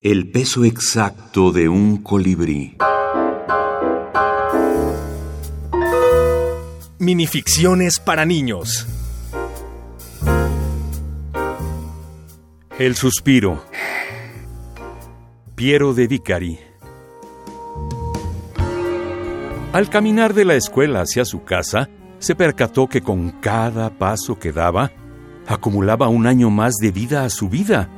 El peso exacto de un colibrí. Minificciones para niños. El suspiro. Piero de Vicari. Al caminar de la escuela hacia su casa, se percató que con cada paso que daba, acumulaba un año más de vida a su vida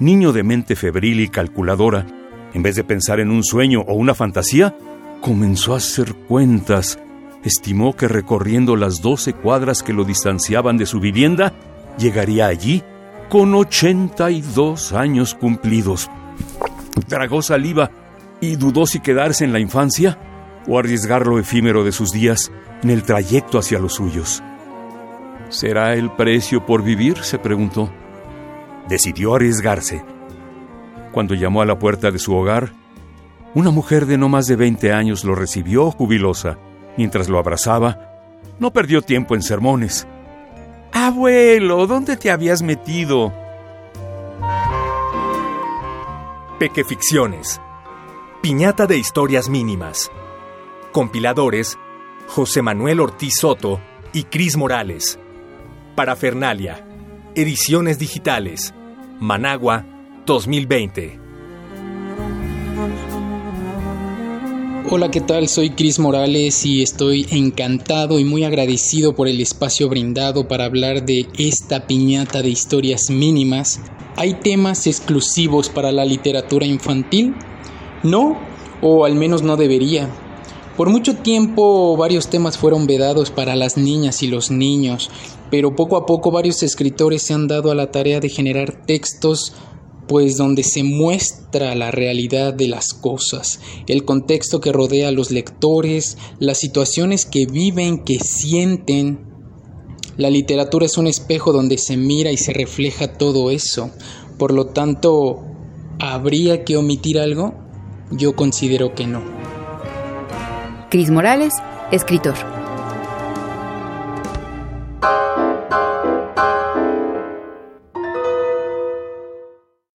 niño de mente febril y calculadora, en vez de pensar en un sueño o una fantasía, comenzó a hacer cuentas. Estimó que recorriendo las doce cuadras que lo distanciaban de su vivienda, llegaría allí con 82 años cumplidos. Tragó saliva y dudó si quedarse en la infancia o arriesgar lo efímero de sus días en el trayecto hacia los suyos. ¿Será el precio por vivir? se preguntó decidió arriesgarse. Cuando llamó a la puerta de su hogar, una mujer de no más de 20 años lo recibió jubilosa. Mientras lo abrazaba, no perdió tiempo en sermones. Abuelo, ¿dónde te habías metido? Pequeficciones. Piñata de historias mínimas. Compiladores: José Manuel Ortiz Soto y Cris Morales. Parafernalia. Ediciones digitales. Managua 2020. Hola, ¿qué tal? Soy Cris Morales y estoy encantado y muy agradecido por el espacio brindado para hablar de esta piñata de historias mínimas. ¿Hay temas exclusivos para la literatura infantil? No, o al menos no debería. Por mucho tiempo varios temas fueron vedados para las niñas y los niños, pero poco a poco varios escritores se han dado a la tarea de generar textos pues donde se muestra la realidad de las cosas, el contexto que rodea a los lectores, las situaciones que viven, que sienten. La literatura es un espejo donde se mira y se refleja todo eso. Por lo tanto, ¿habría que omitir algo? Yo considero que no. Cris Morales, escritor.